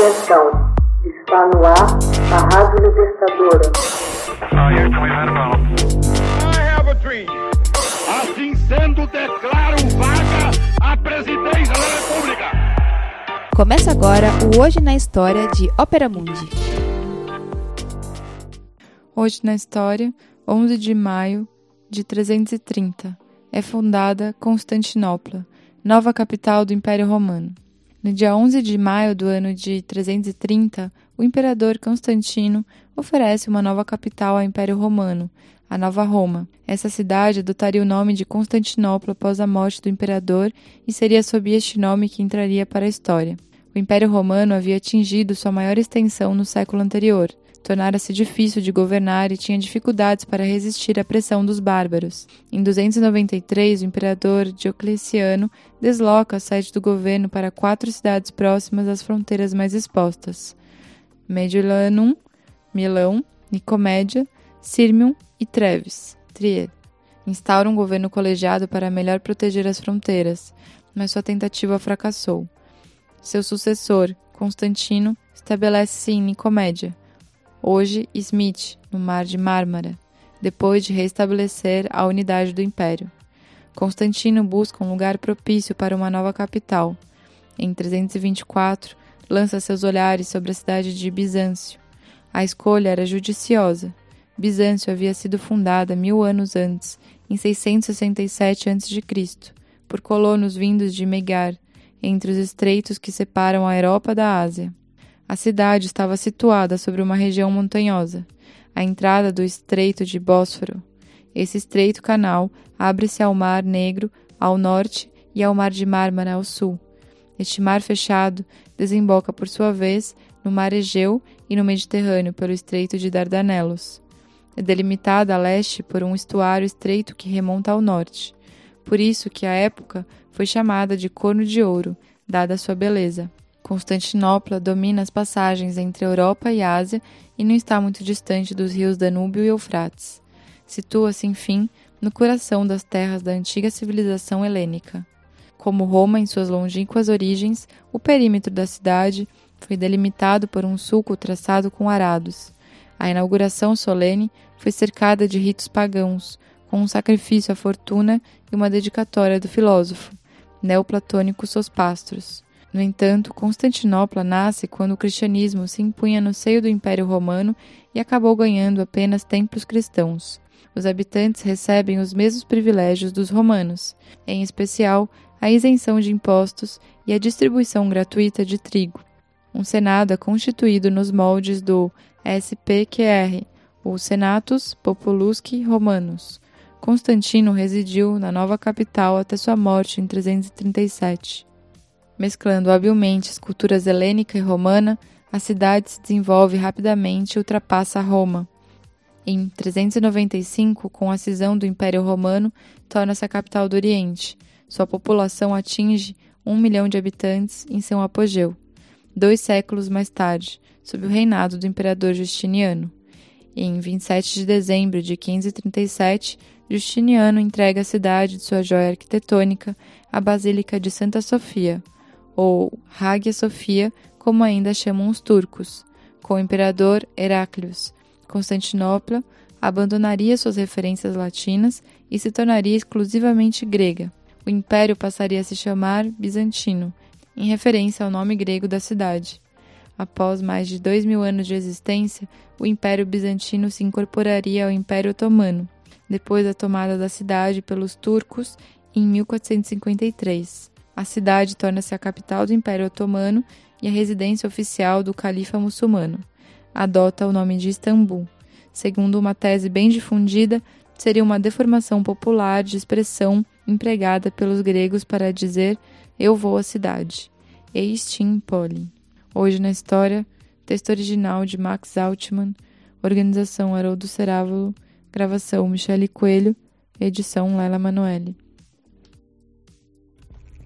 Atenção, está no ar a Rádio Libertadora. Assim sendo, declaro vaga a presidência da República. Começa agora o Hoje na História de Ópera Mundi. Hoje na História, 11 de maio de 330, é fundada Constantinopla, nova capital do Império Romano. No dia 11 de maio do ano de 330, o imperador Constantino oferece uma nova capital ao Império Romano, a Nova Roma. Essa cidade adotaria o nome de Constantinopla após a morte do imperador e seria sob este nome que entraria para a história. O Império Romano havia atingido sua maior extensão no século anterior. Tornara-se difícil de governar e tinha dificuldades para resistir à pressão dos bárbaros. Em 293, o imperador Diocleciano desloca a sede do governo para quatro cidades próximas às fronteiras mais expostas: Mediolanum, Milão, Nicomédia, Sirmium e Treves, Trier. Instaura um governo colegiado para melhor proteger as fronteiras, mas sua tentativa fracassou. Seu sucessor, Constantino, estabelece-se em Nicomédia, hoje Smith, no Mar de Mármara, depois de restabelecer a unidade do império. Constantino busca um lugar propício para uma nova capital. Em 324, lança seus olhares sobre a cidade de Bizâncio. A escolha era judiciosa. Bizâncio havia sido fundada mil anos antes, em 667 a.C., por colonos vindos de Megar, entre os estreitos que separam a Europa da Ásia. A cidade estava situada sobre uma região montanhosa, à entrada do Estreito de Bósforo. Esse estreito canal abre-se ao Mar Negro ao norte e ao Mar de Mármara ao sul. Este mar fechado desemboca, por sua vez, no Mar Egeu e no Mediterrâneo pelo Estreito de Dardanelos. É delimitada a leste por um estuário estreito que remonta ao norte. Por isso que a época foi chamada de Corno de Ouro, dada a sua beleza. Constantinopla domina as passagens entre Europa e Ásia e não está muito distante dos rios Danúbio e Eufrates. Situa-se, enfim, no coração das terras da antiga civilização helênica. Como Roma em suas longínquas origens, o perímetro da cidade foi delimitado por um sulco traçado com arados. A inauguração solene foi cercada de ritos pagãos, com um sacrifício à fortuna e uma dedicatória do filósofo, neoplatônico Sospastros. No entanto, Constantinopla nasce quando o cristianismo se impunha no seio do Império Romano e acabou ganhando apenas templos cristãos. Os habitantes recebem os mesmos privilégios dos romanos, em especial a isenção de impostos e a distribuição gratuita de trigo. Um senado é constituído nos moldes do SPQR, o Senatus Populusque Romanus. Constantino residiu na nova capital até sua morte em 337. Mesclando habilmente as culturas helênica e romana, a cidade se desenvolve rapidamente e ultrapassa Roma. Em 395, com a cisão do Império Romano, torna-se a capital do Oriente. Sua população atinge um milhão de habitantes em seu apogeu, dois séculos mais tarde, sob o reinado do imperador Justiniano. Em 27 de dezembro de 537, Justiniano entrega a cidade de sua joia arquitetônica à Basílica de Santa Sofia, ou Hagia Sophia, como ainda chamam os turcos, com o imperador Heráclius. Constantinopla abandonaria suas referências latinas e se tornaria exclusivamente grega. O império passaria a se chamar Bizantino, em referência ao nome grego da cidade. Após mais de dois mil anos de existência, o Império Bizantino se incorporaria ao Império Otomano, depois da tomada da cidade pelos turcos em 1453. A cidade torna-se a capital do Império Otomano e a residência oficial do califa muçulmano. Adota o nome de Istambul. Segundo uma tese bem difundida, seria uma deformação popular de expressão empregada pelos gregos para dizer eu vou à cidade. Eistim poli. Hoje na história, texto original de Max Altman, organização Haroldo Cerávulo, gravação Michele Coelho, edição Lela Manoeli.